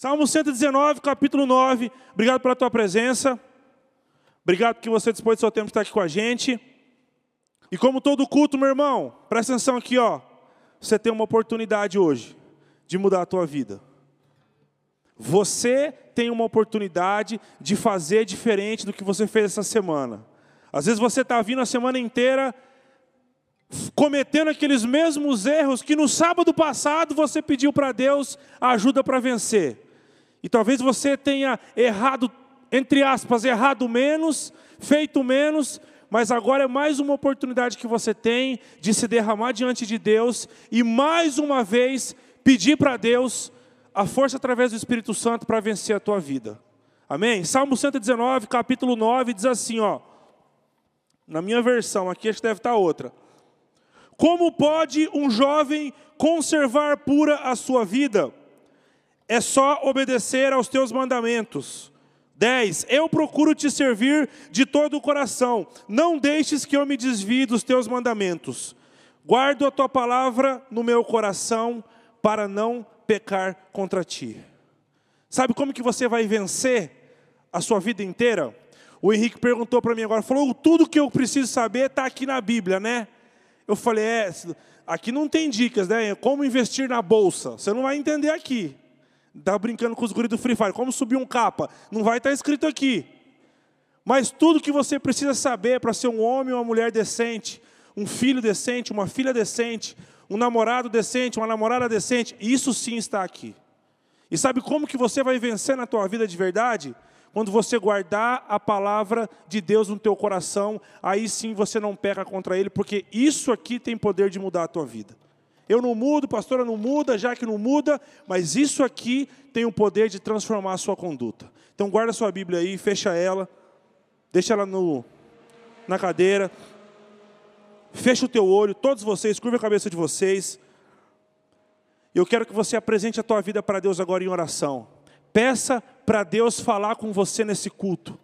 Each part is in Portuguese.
Salmo 119, capítulo 9. Obrigado pela tua presença. Obrigado que você dispôs do seu tempo de estar aqui com a gente. E como todo culto, meu irmão, presta atenção aqui, ó. Você tem uma oportunidade hoje de mudar a tua vida. Você tem uma oportunidade de fazer diferente do que você fez essa semana. Às vezes você está vindo a semana inteira cometendo aqueles mesmos erros que no sábado passado você pediu para Deus ajuda para vencer. E talvez você tenha errado, entre aspas, errado menos, feito menos, mas agora é mais uma oportunidade que você tem de se derramar diante de Deus e mais uma vez pedir para Deus a força através do Espírito Santo para vencer a tua vida. Amém? Salmo 119, capítulo 9, diz assim, ó. Na minha versão, aqui acho que deve estar outra. Como pode um jovem conservar pura a sua vida? É só obedecer aos teus mandamentos. 10. Eu procuro te servir de todo o coração. Não deixes que eu me desvie dos teus mandamentos. Guardo a tua palavra no meu coração para não pecar contra ti. Sabe como que você vai vencer a sua vida inteira? O Henrique perguntou para mim agora, falou: tudo que eu preciso saber está aqui na Bíblia, né? Eu falei: é, aqui não tem dicas, né? Como investir na bolsa? Você não vai entender aqui. Estava brincando com os guris do Free Fire. Como subir um capa? Não vai estar escrito aqui. Mas tudo que você precisa saber para ser um homem ou uma mulher decente, um filho decente, uma filha decente, um namorado decente, uma namorada decente, isso sim está aqui. E sabe como que você vai vencer na tua vida de verdade? Quando você guardar a palavra de Deus no teu coração, aí sim você não peca contra ele, porque isso aqui tem poder de mudar a tua vida. Eu não mudo, pastora não muda, já que não muda, mas isso aqui tem o poder de transformar a sua conduta. Então guarda sua Bíblia aí, fecha ela, deixa ela no, na cadeira, fecha o teu olho, todos vocês, curva a cabeça de vocês. Eu quero que você apresente a tua vida para Deus agora em oração. Peça para Deus falar com você nesse culto.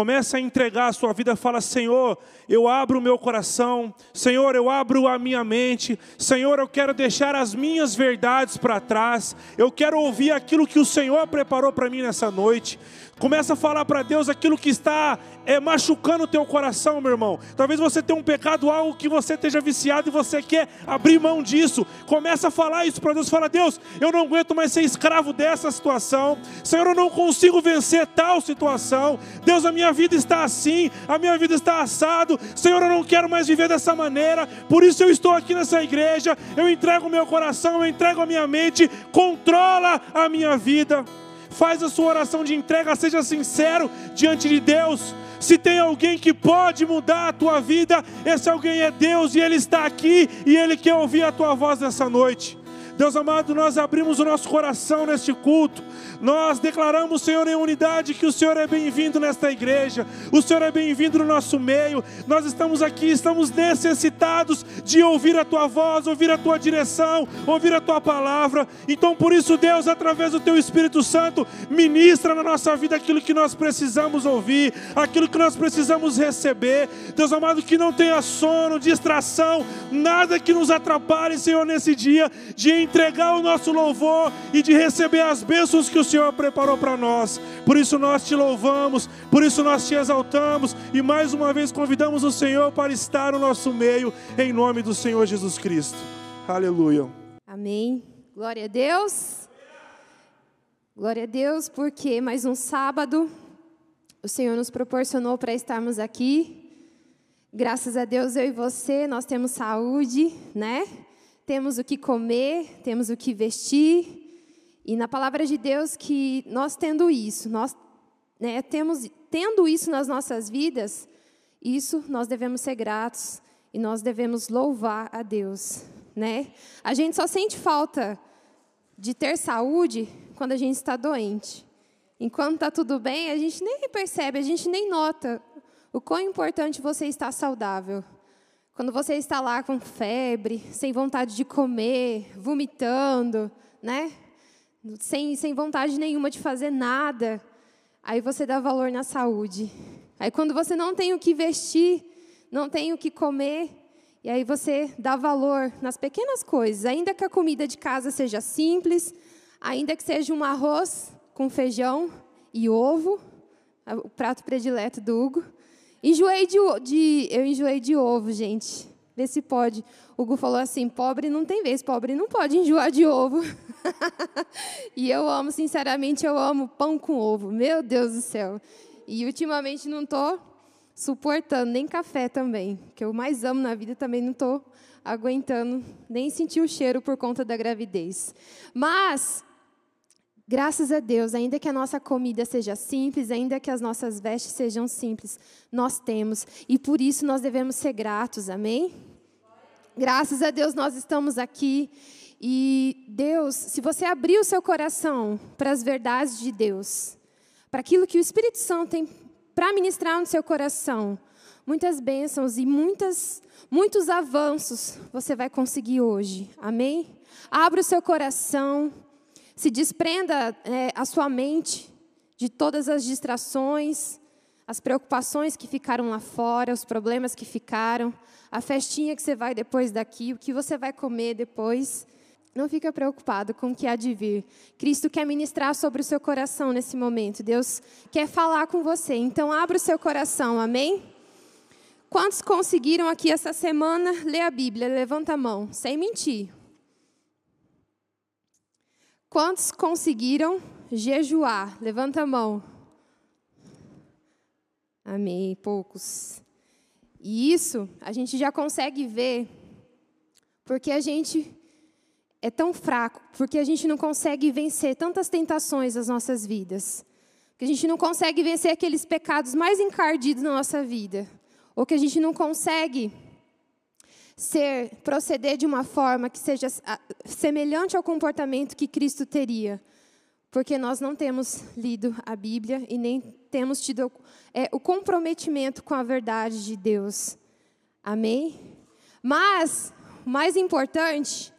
Começa a entregar a sua vida, fala: Senhor, eu abro o meu coração, Senhor, eu abro a minha mente, Senhor, eu quero deixar as minhas verdades para trás, eu quero ouvir aquilo que o Senhor preparou para mim nessa noite. Começa a falar para Deus aquilo que está é, machucando o teu coração, meu irmão. Talvez você tenha um pecado, algo que você esteja viciado e você quer abrir mão disso. Começa a falar isso para Deus. Fala, Deus, eu não aguento mais ser escravo dessa situação. Senhor, eu não consigo vencer tal situação. Deus, a minha vida está assim, a minha vida está assado. Senhor, eu não quero mais viver dessa maneira. Por isso eu estou aqui nessa igreja. Eu entrego o meu coração, eu entrego a minha mente. Controla a minha vida. Faz a sua oração de entrega, seja sincero diante de Deus. Se tem alguém que pode mudar a tua vida, esse alguém é Deus e Ele está aqui e Ele quer ouvir a tua voz nessa noite. Deus amado, nós abrimos o nosso coração neste culto nós declaramos, Senhor, em unidade que o Senhor é bem-vindo nesta igreja, o Senhor é bem-vindo no nosso meio. Nós estamos aqui, estamos necessitados de ouvir a tua voz, ouvir a tua direção, ouvir a tua palavra. Então, por isso, Deus, através do teu Espírito Santo, ministra na nossa vida aquilo que nós precisamos ouvir, aquilo que nós precisamos receber. Deus amado, que não tenha sono, distração, nada que nos atrapalhe, Senhor, nesse dia, de entregar o nosso louvor e de receber as bênçãos que o Senhor preparou para nós. Por isso nós te louvamos, por isso nós te exaltamos e mais uma vez convidamos o Senhor para estar no nosso meio, em nome do Senhor Jesus Cristo. Aleluia. Amém. Glória a Deus. Glória a Deus, porque mais um sábado o Senhor nos proporcionou para estarmos aqui. Graças a Deus, eu e você, nós temos saúde, né? Temos o que comer, temos o que vestir. E na palavra de Deus que nós tendo isso, nós né, temos tendo isso nas nossas vidas, isso nós devemos ser gratos e nós devemos louvar a Deus, né? A gente só sente falta de ter saúde quando a gente está doente. Enquanto está tudo bem, a gente nem percebe, a gente nem nota o quão importante você estar saudável. Quando você está lá com febre, sem vontade de comer, vomitando, né? sem, sem vontade nenhuma de fazer nada, aí você dá valor na saúde. Aí quando você não tem o que vestir, não tem o que comer, e aí você dá valor nas pequenas coisas, ainda que a comida de casa seja simples, ainda que seja um arroz com feijão e ovo, o prato predileto do Hugo. Enjoei de, de, eu enjoei de ovo, gente. Vê se pode. O Hugo falou assim: pobre não tem vez, pobre não pode enjoar de ovo. e eu amo, sinceramente, eu amo pão com ovo. Meu Deus do céu. E ultimamente não estou suportando nem café também, que eu mais amo na vida também não estou aguentando nem sentir o cheiro por conta da gravidez. Mas Graças a Deus, ainda que a nossa comida seja simples, ainda que as nossas vestes sejam simples, nós temos e por isso nós devemos ser gratos, amém? Graças a Deus nós estamos aqui e Deus, se você abrir o seu coração para as verdades de Deus, para aquilo que o Espírito Santo tem para ministrar no seu coração, muitas bênçãos e muitas, muitos avanços você vai conseguir hoje, amém? Abra o seu coração. Se desprenda é, a sua mente de todas as distrações, as preocupações que ficaram lá fora, os problemas que ficaram, a festinha que você vai depois daqui, o que você vai comer depois. Não fica preocupado com o que há de vir. Cristo quer ministrar sobre o seu coração nesse momento. Deus quer falar com você. Então, abra o seu coração, amém? Quantos conseguiram aqui essa semana ler a Bíblia? Levanta a mão, sem mentir. Quantos conseguiram jejuar? Levanta a mão. Amém, poucos. E isso a gente já consegue ver porque a gente é tão fraco, porque a gente não consegue vencer tantas tentações das nossas vidas. Que a gente não consegue vencer aqueles pecados mais encardidos na nossa vida, ou que a gente não consegue ser proceder de uma forma que seja ah, semelhante ao comportamento que Cristo teria, porque nós não temos lido a Bíblia e nem temos tido é, o comprometimento com a verdade de Deus. Amém? Mas, mais importante,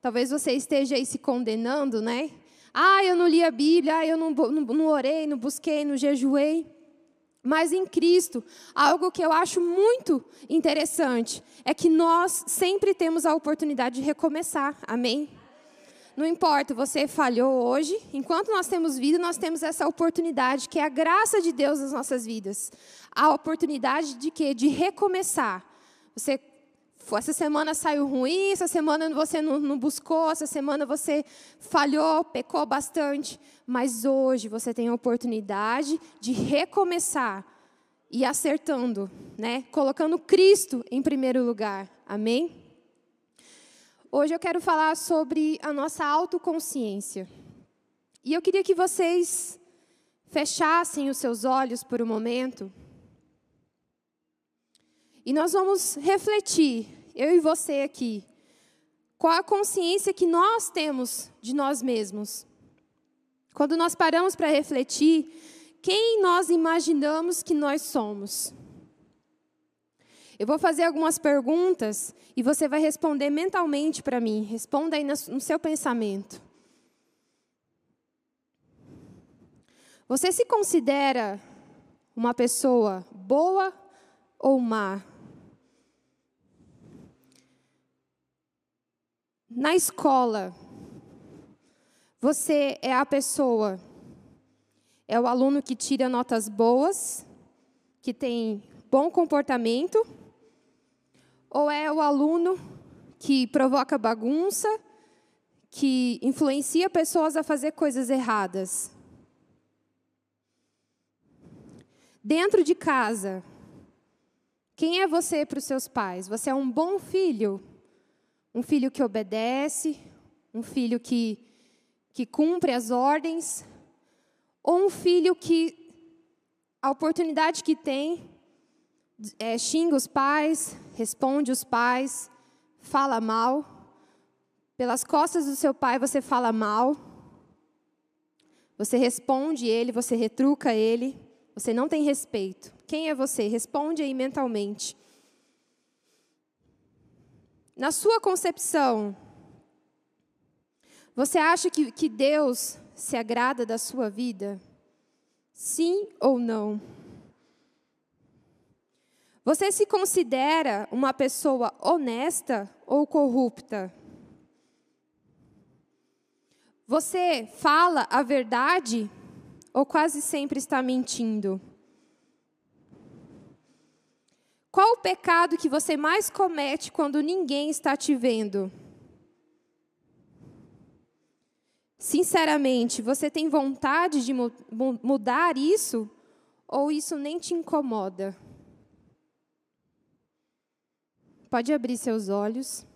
talvez você esteja aí se condenando, né? Ah, eu não li a Bíblia, ah, eu não, não, não orei, não busquei, não jejuei. Mas em Cristo, algo que eu acho muito interessante é que nós sempre temos a oportunidade de recomeçar. Amém? Não importa, você falhou hoje, enquanto nós temos vida, nós temos essa oportunidade, que é a graça de Deus nas nossas vidas. A oportunidade de quê? De recomeçar. Você essa semana saiu ruim, essa semana você não, não, buscou, essa semana você falhou, pecou bastante, mas hoje você tem a oportunidade de recomeçar e acertando, né? Colocando Cristo em primeiro lugar. Amém? Hoje eu quero falar sobre a nossa autoconsciência. E eu queria que vocês fechassem os seus olhos por um momento. E nós vamos refletir eu e você aqui, qual a consciência que nós temos de nós mesmos? Quando nós paramos para refletir, quem nós imaginamos que nós somos? Eu vou fazer algumas perguntas e você vai responder mentalmente para mim. Responda aí no seu pensamento. Você se considera uma pessoa boa ou má? Na escola, você é a pessoa, é o aluno que tira notas boas, que tem bom comportamento, ou é o aluno que provoca bagunça, que influencia pessoas a fazer coisas erradas? Dentro de casa, quem é você para os seus pais? Você é um bom filho? Um filho que obedece, um filho que, que cumpre as ordens, ou um filho que a oportunidade que tem é, xinga os pais, responde os pais, fala mal. Pelas costas do seu pai você fala mal. Você responde ele, você retruca ele. Você não tem respeito. Quem é você? Responde aí mentalmente. Na sua concepção, você acha que, que Deus se agrada da sua vida? Sim ou não? Você se considera uma pessoa honesta ou corrupta? Você fala a verdade ou quase sempre está mentindo? Qual o pecado que você mais comete quando ninguém está te vendo? Sinceramente, você tem vontade de mudar isso ou isso nem te incomoda? Pode abrir seus olhos.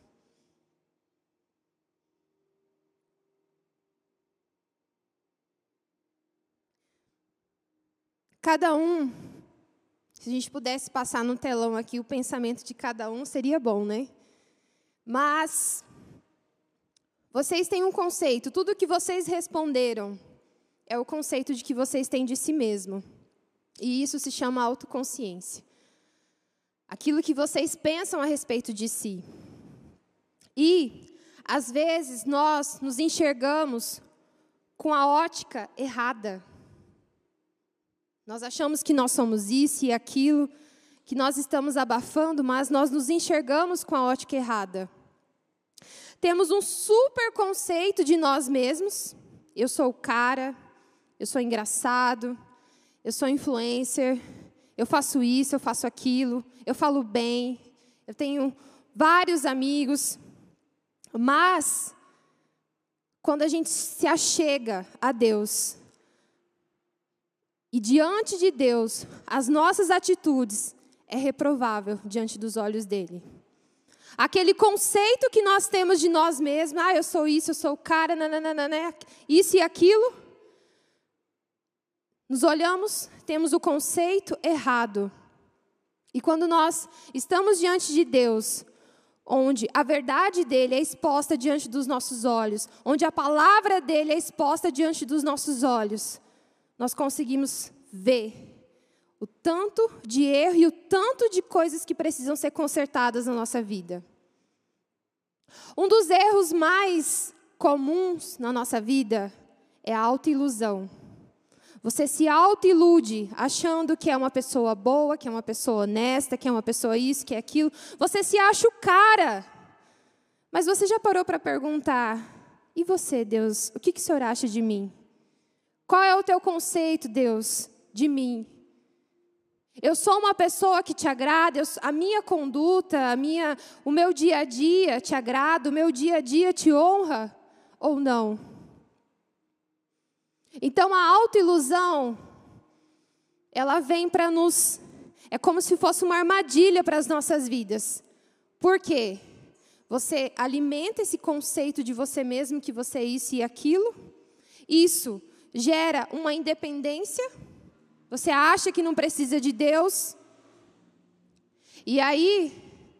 Cada um, se a gente pudesse passar no telão aqui o pensamento de cada um, seria bom, né? Mas vocês têm um conceito, tudo que vocês responderam é o conceito de que vocês têm de si mesmo. E isso se chama autoconsciência. Aquilo que vocês pensam a respeito de si. E, às vezes, nós nos enxergamos com a ótica errada. Nós achamos que nós somos isso e aquilo, que nós estamos abafando, mas nós nos enxergamos com a ótica errada. Temos um super conceito de nós mesmos. Eu sou o cara, eu sou engraçado, eu sou influencer, eu faço isso, eu faço aquilo, eu falo bem, eu tenho vários amigos. Mas, quando a gente se achega a Deus, e diante de Deus, as nossas atitudes é reprovável diante dos olhos dele. Aquele conceito que nós temos de nós mesmos, ah, eu sou isso, eu sou o cara, nananana, isso e aquilo, nos olhamos, temos o conceito errado. E quando nós estamos diante de Deus, onde a verdade dele é exposta diante dos nossos olhos, onde a palavra dele é exposta diante dos nossos olhos, nós conseguimos ver o tanto de erro e o tanto de coisas que precisam ser consertadas na nossa vida. Um dos erros mais comuns na nossa vida é a autoilusão. Você se autoilude achando que é uma pessoa boa, que é uma pessoa honesta, que é uma pessoa isso, que é aquilo. Você se acha o cara. Mas você já parou para perguntar: e você, Deus, o que, que o senhor acha de mim? Qual é o teu conceito, Deus, de mim? Eu sou uma pessoa que te agrada, eu, a minha conduta, a minha, o meu dia a dia te agrada, o meu dia a dia te honra ou não? Então a autoilusão, ela vem para nos. É como se fosse uma armadilha para as nossas vidas. Por quê? Você alimenta esse conceito de você mesmo, que você é isso e aquilo. Isso gera uma independência. Você acha que não precisa de Deus. E aí,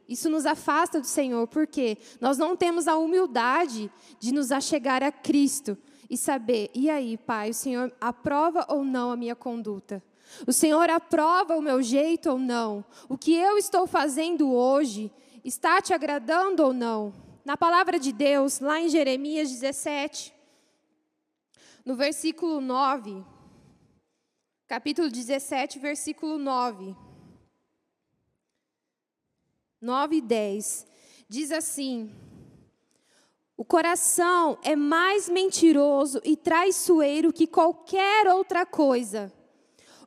isso nos afasta do Senhor, porque nós não temos a humildade de nos achegar a Cristo e saber, e aí, Pai, o Senhor aprova ou não a minha conduta? O Senhor aprova o meu jeito ou não? O que eu estou fazendo hoje está te agradando ou não? Na palavra de Deus, lá em Jeremias 17, no versículo 9, capítulo 17, versículo 9. 9 e 10. Diz assim: o coração é mais mentiroso e traiçoeiro que qualquer outra coisa.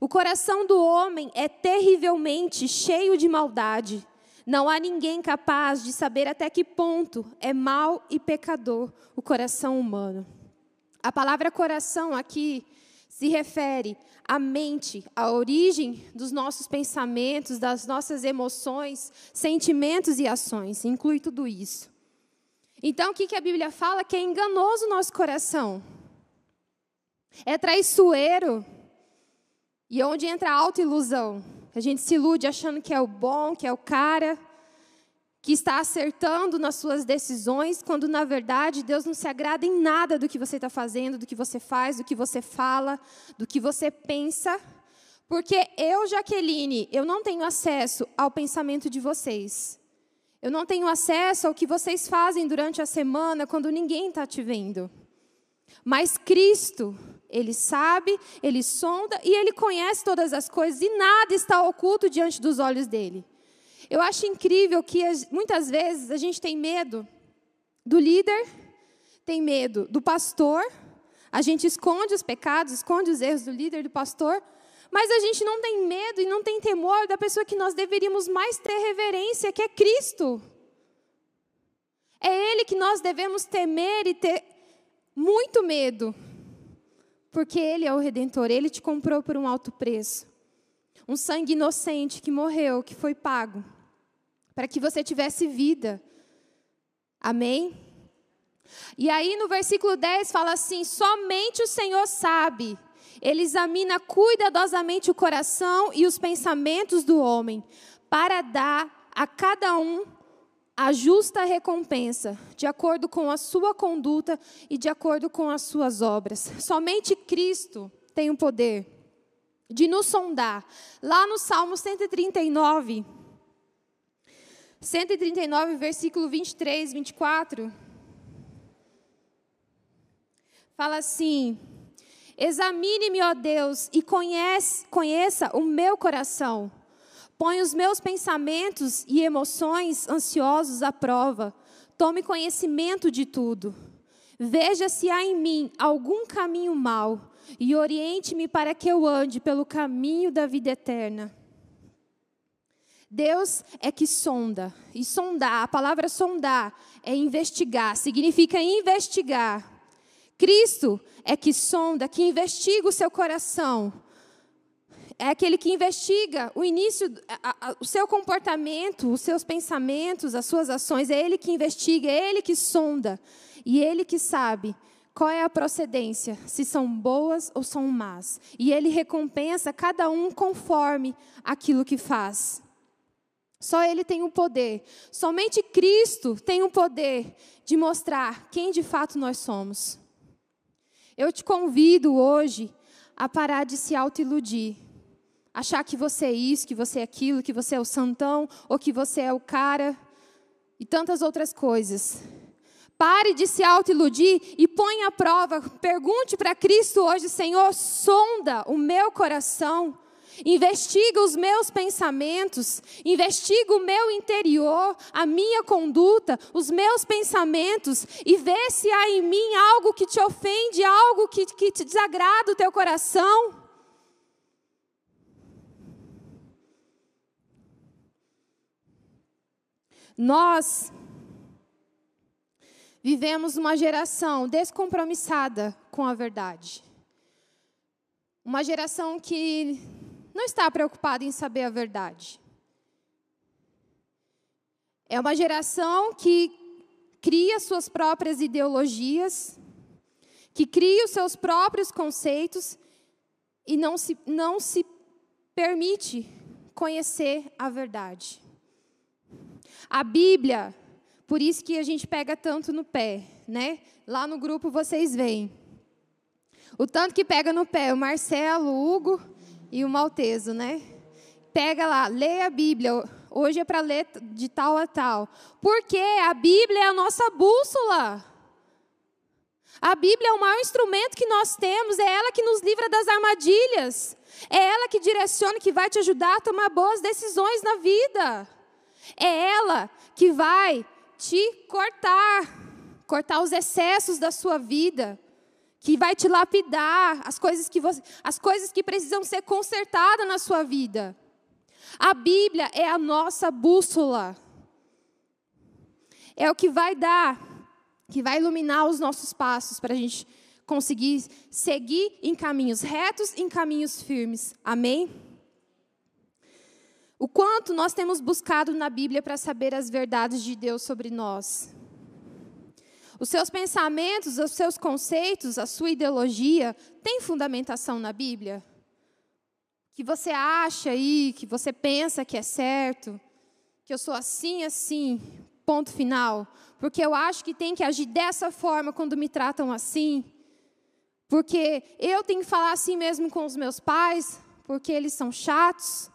O coração do homem é terrivelmente cheio de maldade. Não há ninguém capaz de saber até que ponto é mau e pecador o coração humano. A palavra coração aqui se refere à mente, à origem dos nossos pensamentos, das nossas emoções, sentimentos e ações. Inclui tudo isso. Então, o que, a Bíblia fala? Que é enganoso o nosso coração. É traiçoeiro. E onde entra a autoilusão. A gente se ilude achando que é o bom, que é o cara, que está acertando nas suas decisões, quando na verdade Deus não se agrada em nada do que você está fazendo, do que você faz, do que você fala, do que você pensa. Porque eu, Jaqueline, eu não tenho acesso ao pensamento de vocês. Eu não tenho acesso ao que vocês fazem durante a semana quando ninguém está te vendo. Mas Cristo, Ele sabe, Ele sonda e Ele conhece todas as coisas e nada está oculto diante dos olhos dele. Eu acho incrível que muitas vezes a gente tem medo do líder, tem medo do pastor, a gente esconde os pecados, esconde os erros do líder, do pastor, mas a gente não tem medo e não tem temor da pessoa que nós deveríamos mais ter reverência, que é Cristo. É Ele que nós devemos temer e ter muito medo, porque Ele é o Redentor, Ele te comprou por um alto preço. Um sangue inocente que morreu, que foi pago, para que você tivesse vida. Amém? E aí no versículo 10 fala assim: somente o Senhor sabe. Ele examina cuidadosamente o coração e os pensamentos do homem, para dar a cada um a justa recompensa, de acordo com a sua conduta e de acordo com as suas obras. Somente Cristo tem o poder de nos sondar. Lá no Salmo 139, 139, versículo 23, 24, fala assim: Examine-me, ó Deus, e conhece, conheça o meu coração. Põe os meus pensamentos e emoções ansiosos à prova. Tome conhecimento de tudo. Veja se há em mim algum caminho mau e oriente-me para que eu ande pelo caminho da vida eterna. Deus é que sonda. E sondar, a palavra sondar é investigar, significa investigar. Cristo é que sonda, que investiga o seu coração é aquele que investiga o início, a, a, o seu comportamento, os seus pensamentos, as suas ações. É ele que investiga, é ele que sonda. E ele que sabe qual é a procedência, se são boas ou são más. E ele recompensa cada um conforme aquilo que faz. Só ele tem o poder. Somente Cristo tem o poder de mostrar quem de fato nós somos. Eu te convido hoje a parar de se autoiludir achar que você é isso, que você é aquilo, que você é o santão, ou que você é o cara, e tantas outras coisas. Pare de se autoiludir e põe à prova. Pergunte para Cristo hoje, Senhor, sonda o meu coração. Investiga os meus pensamentos, investiga o meu interior, a minha conduta, os meus pensamentos e vê se há em mim algo que te ofende, algo que, que te desagrada o teu coração. Nós vivemos uma geração descompromissada com a verdade. Uma geração que não está preocupada em saber a verdade. É uma geração que cria suas próprias ideologias, que cria os seus próprios conceitos e não se, não se permite conhecer a verdade. A Bíblia, por isso que a gente pega tanto no pé, né? Lá no grupo vocês veem. O tanto que pega no pé, o Marcelo, o Hugo e o Malteso, né? Pega lá, lê a Bíblia. Hoje é para ler de tal a tal. Porque a Bíblia é a nossa bússola. A Bíblia é o maior instrumento que nós temos, é ela que nos livra das armadilhas. É ela que direciona, que vai te ajudar a tomar boas decisões na vida. É ela que vai te cortar, cortar os excessos da sua vida, que vai te lapidar, as coisas que, você, as coisas que precisam ser consertadas na sua vida. A Bíblia é a nossa bússola. É o que vai dar, que vai iluminar os nossos passos para a gente conseguir seguir em caminhos retos, em caminhos firmes. Amém? O quanto nós temos buscado na Bíblia para saber as verdades de Deus sobre nós. Os seus pensamentos, os seus conceitos, a sua ideologia tem fundamentação na Bíblia? Que você acha aí, que você pensa que é certo, que eu sou assim, assim, ponto final, porque eu acho que tem que agir dessa forma quando me tratam assim, porque eu tenho que falar assim mesmo com os meus pais, porque eles são chatos.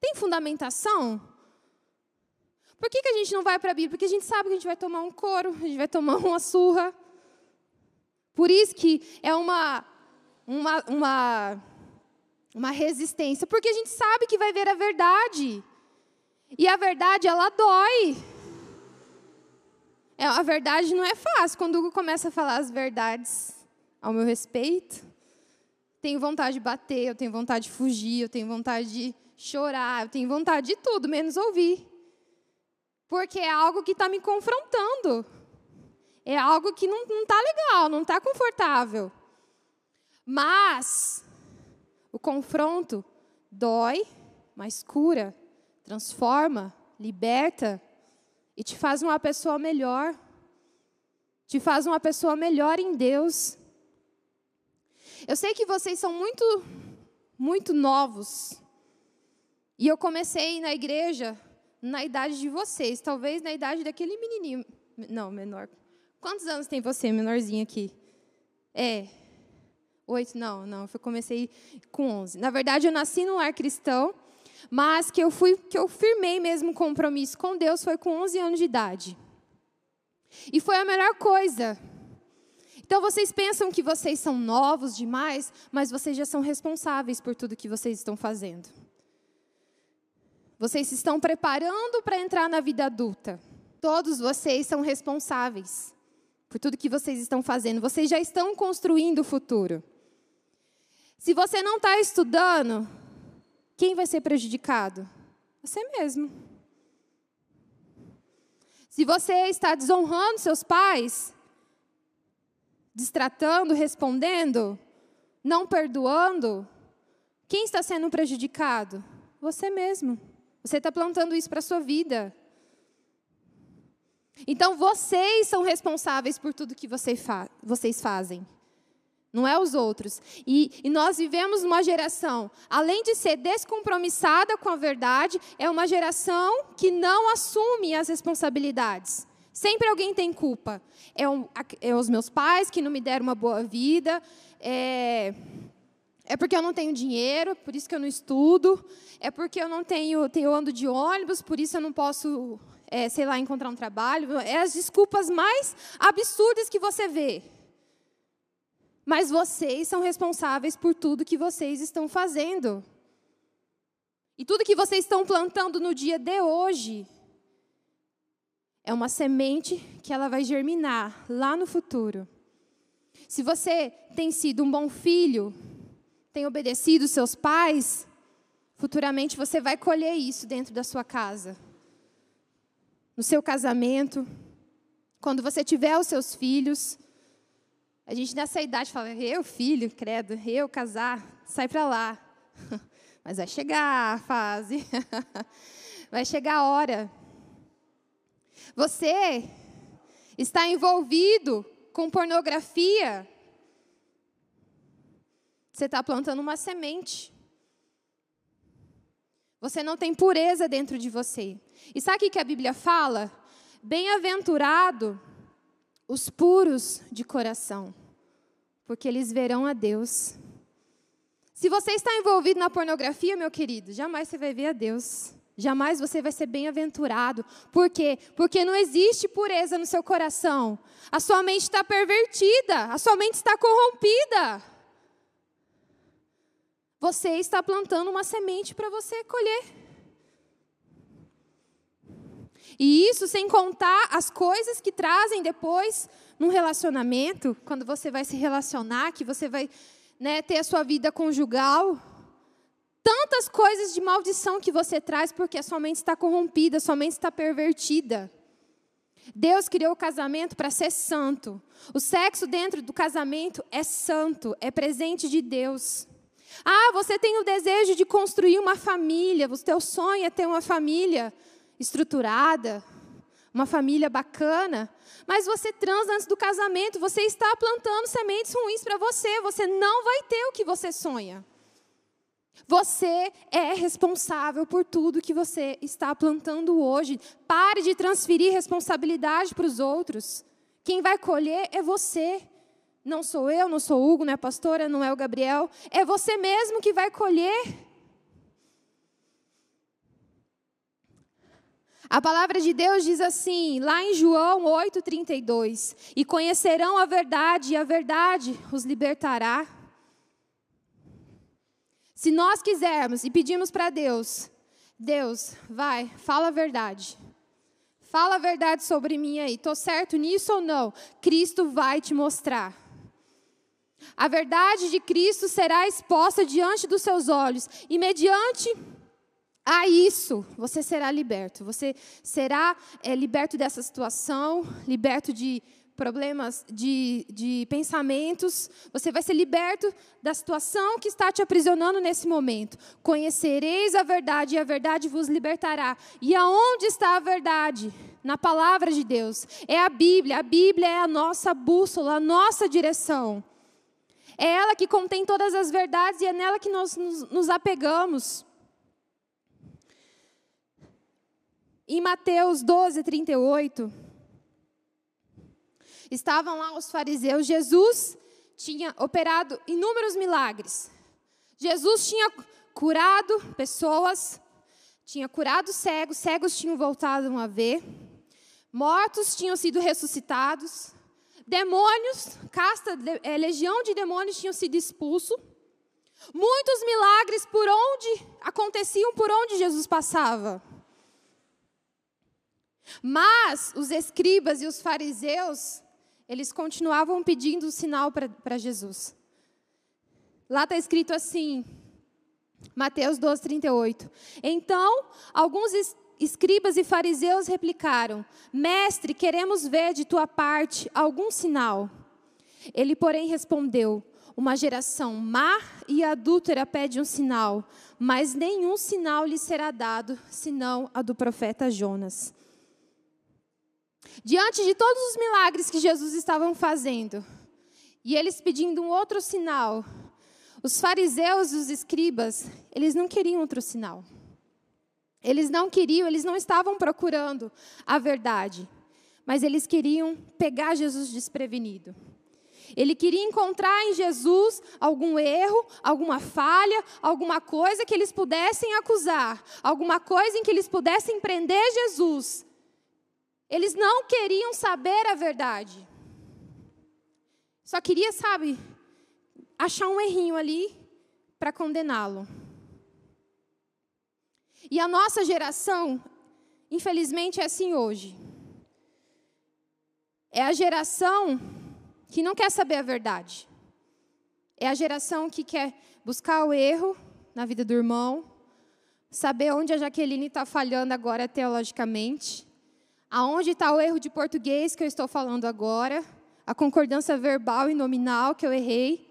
Tem fundamentação? Por que, que a gente não vai para a Bíblia? Porque a gente sabe que a gente vai tomar um couro, a gente vai tomar uma surra. Por isso que é uma, uma, uma, uma resistência. Porque a gente sabe que vai ver a verdade. E a verdade, ela dói. É, a verdade não é fácil. Quando o Hugo começa a falar as verdades ao meu respeito, tenho vontade de bater, eu tenho vontade de fugir, eu tenho vontade de chorar, eu tenho vontade de tudo, menos ouvir. Porque é algo que está me confrontando. É algo que não está legal, não está confortável. Mas o confronto dói, mas cura, transforma, liberta e te faz uma pessoa melhor. Te faz uma pessoa melhor em Deus. Eu sei que vocês são muito, muito novos. E eu comecei na igreja na idade de vocês, talvez na idade daquele menininho. Não, menor. Quantos anos tem você, menorzinho aqui? É. Oito? Não, não. Eu comecei com onze. Na verdade, eu nasci no lar cristão, mas que eu fui, que eu firmei mesmo compromisso com Deus foi com onze anos de idade. E foi a melhor coisa. Então vocês pensam que vocês são novos demais, mas vocês já são responsáveis por tudo que vocês estão fazendo. Vocês se estão preparando para entrar na vida adulta. Todos vocês são responsáveis por tudo que vocês estão fazendo. Vocês já estão construindo o futuro. Se você não está estudando, quem vai ser prejudicado? Você mesmo. Se você está desonrando seus pais, destratando, respondendo, não perdoando, quem está sendo prejudicado? Você mesmo. Você está plantando isso para a sua vida. Então, vocês são responsáveis por tudo que vocês, fazem. Não é os outros. E, e, nós vivemos uma geração, além de ser descompromissada com a verdade, é uma geração que não assume as responsabilidades. Sempre alguém tem culpa. É, um, é os meus pais que não me deram uma boa vida. É, é porque eu não tenho dinheiro, por isso que eu não estudo. É porque eu não tenho, eu ando de ônibus, por isso eu não posso, é, sei lá, encontrar um trabalho. É as desculpas mais absurdas que você vê. Mas vocês são responsáveis por tudo que vocês estão fazendo. E tudo que vocês estão plantando no dia de hoje é uma semente que ela vai germinar lá no futuro. Se você tem sido um bom filho, tem obedecido seus pais, futuramente você vai colher isso dentro da sua casa. No seu casamento, quando você tiver os seus filhos, a gente nessa idade fala, eu filho, credo, eu casar, sai para lá. Mas vai chegar a fase. vai chegar a hora. Você está envolvido com pornografia, você está plantando uma semente. Você não tem pureza dentro de você. E sabe o que a Bíblia fala? Bem-aventurado os puros de coração, porque eles verão a Deus. Se você está envolvido na pornografia, meu querido, jamais você vai ver a Deus. Jamais você vai ser bem-aventurado. Por quê? Porque não existe pureza no seu coração. A sua mente está pervertida, a sua mente está corrompida. Você está plantando uma semente para você colher. E isso sem contar as coisas que trazem depois num relacionamento, quando você vai se relacionar, que você vai né, ter a sua vida conjugal. Tantas coisas de maldição que você traz porque a sua mente está corrompida, a sua mente está pervertida. Deus criou o casamento para ser santo. O sexo dentro do casamento é santo, é presente de Deus. Ah, você tem o desejo de construir uma família, o teu sonho é ter uma família estruturada, uma família bacana, mas você transa antes do casamento, você está plantando sementes ruins para você, você não vai ter o que você sonha. Você é responsável por tudo que você está plantando hoje. Pare de transferir responsabilidade para os outros. Quem vai colher é você. Não sou eu, não sou o Hugo, não é a pastora, não é o Gabriel. É você mesmo que vai colher. A palavra de Deus diz assim, lá em João 8,32: E conhecerão a verdade, e a verdade os libertará. Se nós quisermos e pedimos para Deus, Deus, vai, fala a verdade. Fala a verdade sobre mim aí. Estou certo nisso ou não? Cristo vai te mostrar. A verdade de Cristo será exposta diante dos seus olhos, e mediante a isso você será liberto. Você será é, liberto dessa situação, liberto de problemas de, de pensamentos, você vai ser liberto da situação que está te aprisionando nesse momento. Conhecereis a verdade e a verdade vos libertará. E aonde está a verdade? Na palavra de Deus. É a Bíblia. A Bíblia é a nossa bússola, a nossa direção. É ela que contém todas as verdades e é nela que nós nos, nos apegamos. Em Mateus 12, 38, estavam lá os fariseus. Jesus tinha operado inúmeros milagres. Jesus tinha curado pessoas, tinha curado cegos, cegos tinham voltado a ver, mortos tinham sido ressuscitados, demônios, casta, é, legião de demônios tinham sido expulsos. Muitos milagres por onde aconteciam por onde Jesus passava. Mas os escribas e os fariseus eles continuavam pedindo o sinal para Jesus. Lá está escrito assim, Mateus 12, 38. Então, alguns escribas e fariseus replicaram: Mestre, queremos ver de tua parte algum sinal. Ele, porém, respondeu: Uma geração má e adúltera pede um sinal, mas nenhum sinal lhe será dado, senão a do profeta Jonas. Diante de todos os milagres que Jesus estava fazendo, e eles pedindo um outro sinal, os fariseus e os escribas, eles não queriam outro sinal. Eles não queriam, eles não estavam procurando a verdade, mas eles queriam pegar Jesus desprevenido. Ele queria encontrar em Jesus algum erro, alguma falha, alguma coisa que eles pudessem acusar, alguma coisa em que eles pudessem prender Jesus eles não queriam saber a verdade. Só queria, sabe, achar um errinho ali para condená-lo. E a nossa geração, infelizmente, é assim hoje. É a geração que não quer saber a verdade. É a geração que quer buscar o erro na vida do irmão, saber onde a Jaqueline está falhando agora teologicamente, Aonde está o erro de português que eu estou falando agora? A concordância verbal e nominal que eu errei?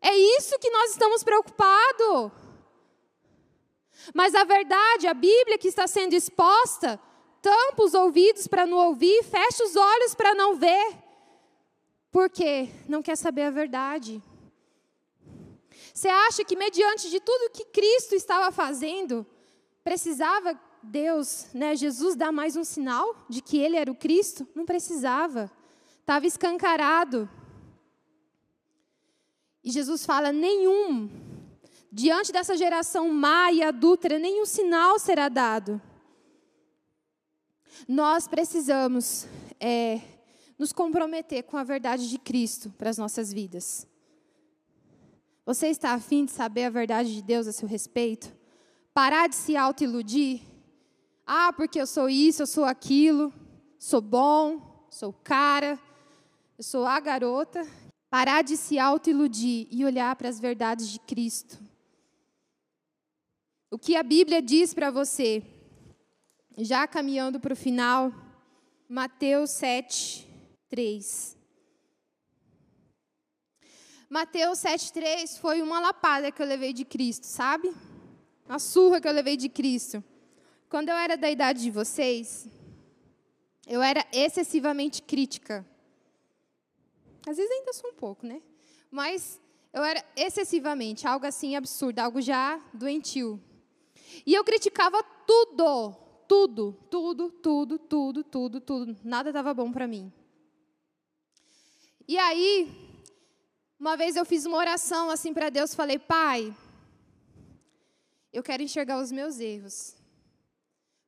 É isso que nós estamos preocupados. Mas a verdade, a Bíblia que está sendo exposta, tampa os ouvidos para não ouvir, fecha os olhos para não ver. Por quê? Não quer saber a verdade. Você acha que, mediante de tudo que Cristo estava fazendo, precisava Deus, né, Jesus dá mais um sinal de que ele era o Cristo? Não precisava. Estava escancarado. E Jesus fala: nenhum, diante dessa geração má e adúltera, nenhum sinal será dado. Nós precisamos é, nos comprometer com a verdade de Cristo para as nossas vidas. Você está afim de saber a verdade de Deus a seu respeito? Parar de se autoiludir? Ah, porque eu sou isso, eu sou aquilo, sou bom, sou cara, eu sou a garota. Parar de se autoiludir e olhar para as verdades de Cristo. O que a Bíblia diz para você, já caminhando para o final, Mateus 7, 3. Mateus 7,3 foi uma lapada que eu levei de Cristo, sabe? Uma surra que eu levei de Cristo. Quando eu era da idade de vocês, eu era excessivamente crítica. Às vezes ainda sou um pouco, né? Mas eu era excessivamente, algo assim absurdo, algo já doentio. E eu criticava tudo, tudo, tudo, tudo, tudo, tudo, tudo. Nada estava bom para mim. E aí, uma vez eu fiz uma oração assim para Deus, falei: "Pai, eu quero enxergar os meus erros.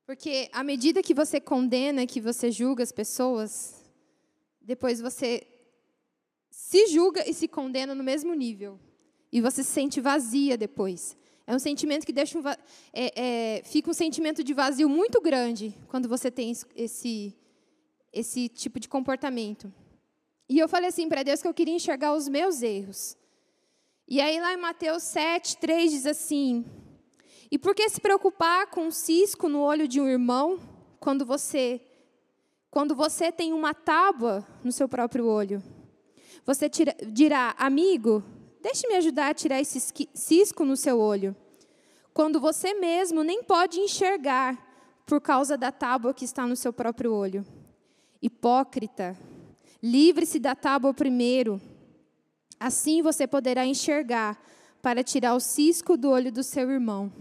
Porque à medida que você condena, que você julga as pessoas, depois você se julga e se condena no mesmo nível. E você se sente vazia depois. É um sentimento que deixa um, é, é, fica um sentimento de vazio muito grande quando você tem esse, esse tipo de comportamento. E eu falei assim para Deus que eu queria enxergar os meus erros. E aí lá em Mateus 7, 3 diz assim: E por que se preocupar com um cisco no olho de um irmão quando você quando você tem uma tábua no seu próprio olho? Você tira, dirá, amigo, deixe-me ajudar a tirar esse cisco no seu olho. Quando você mesmo nem pode enxergar por causa da tábua que está no seu próprio olho. Hipócrita, livre-se da tábua primeiro. Assim você poderá enxergar para tirar o cisco do olho do seu irmão.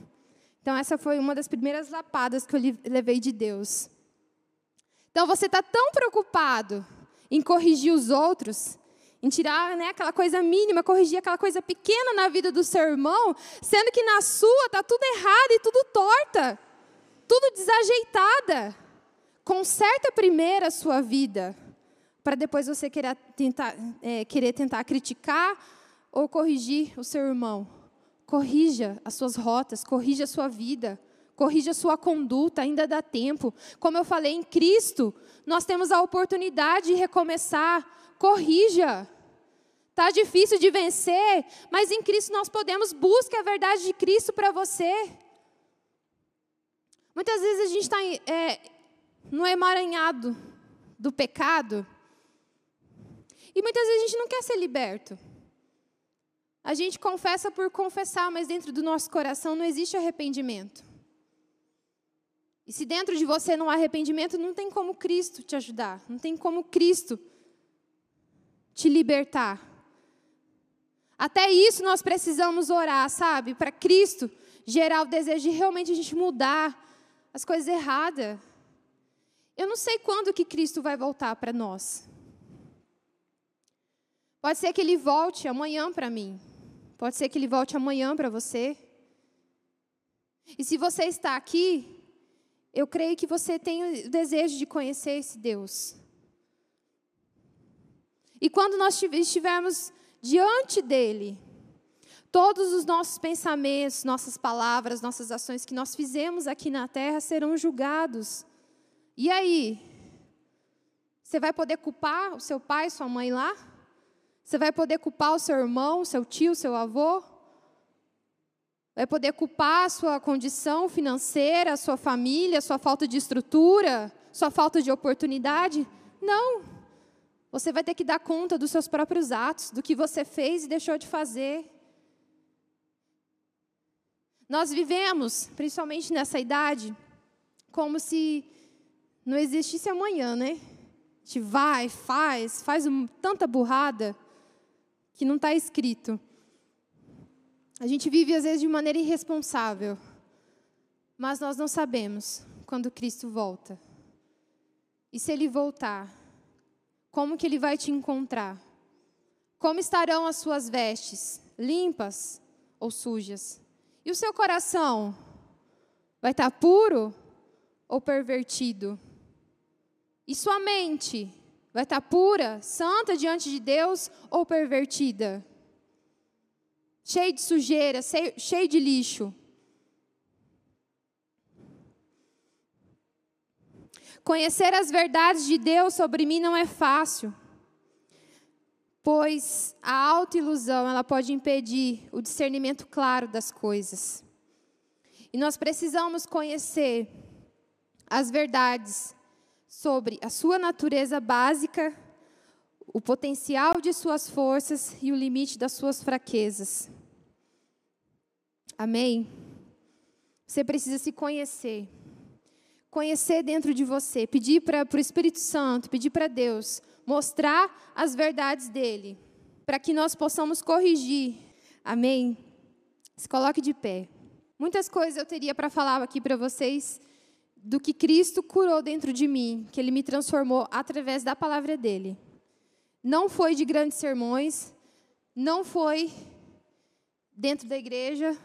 Então, essa foi uma das primeiras lapadas que eu levei de Deus. Então, você está tão preocupado em corrigir os outros em tirar né, aquela coisa mínima, corrigir aquela coisa pequena na vida do seu irmão, sendo que na sua está tudo errado e tudo torta, tudo desajeitada. Conserta primeiro a sua vida, para depois você querer tentar, é, querer tentar criticar ou corrigir o seu irmão. Corrija as suas rotas, corrija a sua vida, corrija a sua conduta, ainda dá tempo. Como eu falei, em Cristo, nós temos a oportunidade de recomeçar. Corrija. Está difícil de vencer, mas em Cristo nós podemos. Busque a verdade de Cristo para você. Muitas vezes a gente está é, no emaranhado do pecado. E muitas vezes a gente não quer ser liberto. A gente confessa por confessar, mas dentro do nosso coração não existe arrependimento. E se dentro de você não há arrependimento, não tem como Cristo te ajudar, não tem como Cristo te libertar. Até isso nós precisamos orar, sabe? Para Cristo gerar o desejo de realmente a gente mudar as coisas erradas. Eu não sei quando que Cristo vai voltar para nós. Pode ser que ele volte amanhã para mim. Pode ser que ele volte amanhã para você. E se você está aqui, eu creio que você tem o desejo de conhecer esse Deus. E quando nós estivermos diante dele, todos os nossos pensamentos, nossas palavras, nossas ações que nós fizemos aqui na terra serão julgados. E aí? Você vai poder culpar o seu pai, sua mãe lá? Você vai poder culpar o seu irmão, seu tio, seu avô? Vai poder culpar a sua condição financeira, a sua família, a sua falta de estrutura, sua falta de oportunidade? Não. Você vai ter que dar conta dos seus próprios atos, do que você fez e deixou de fazer. Nós vivemos, principalmente nessa idade, como se não existisse amanhã, né? A gente vai, faz, faz um, tanta burrada que não está escrito. A gente vive, às vezes, de maneira irresponsável, mas nós não sabemos quando Cristo volta. E se Ele voltar, como que ele vai te encontrar? Como estarão as suas vestes? Limpas ou sujas? E o seu coração? Vai estar puro ou pervertido? E sua mente? Vai estar pura, santa diante de Deus ou pervertida? Cheio de sujeira, cheio de lixo? Conhecer as verdades de Deus sobre mim não é fácil, pois a autoilusão ela pode impedir o discernimento claro das coisas. E nós precisamos conhecer as verdades sobre a sua natureza básica, o potencial de suas forças e o limite das suas fraquezas. Amém? Você precisa se conhecer conhecer dentro de você, pedir para o Espírito Santo, pedir para Deus mostrar as verdades dele, para que nós possamos corrigir. Amém? Se coloque de pé. Muitas coisas eu teria para falar aqui para vocês do que Cristo curou dentro de mim, que Ele me transformou através da palavra dele. Não foi de grandes sermões, não foi dentro da igreja,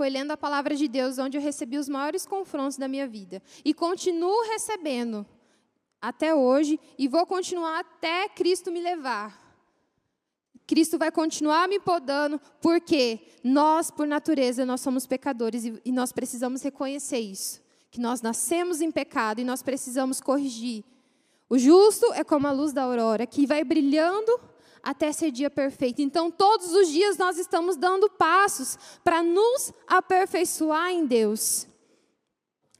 foi lendo a palavra de Deus, onde eu recebi os maiores confrontos da minha vida. E continuo recebendo até hoje, e vou continuar até Cristo me levar. Cristo vai continuar me podando, porque nós, por natureza, nós somos pecadores e, nós precisamos reconhecer isso. Que nós nascemos em pecado e nós precisamos corrigir. O justo é como a luz da aurora, que vai brilhando até ser dia perfeito. Então, todos os dias nós estamos dando passos para nos aperfeiçoar em Deus.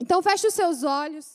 Então, feche os seus olhos.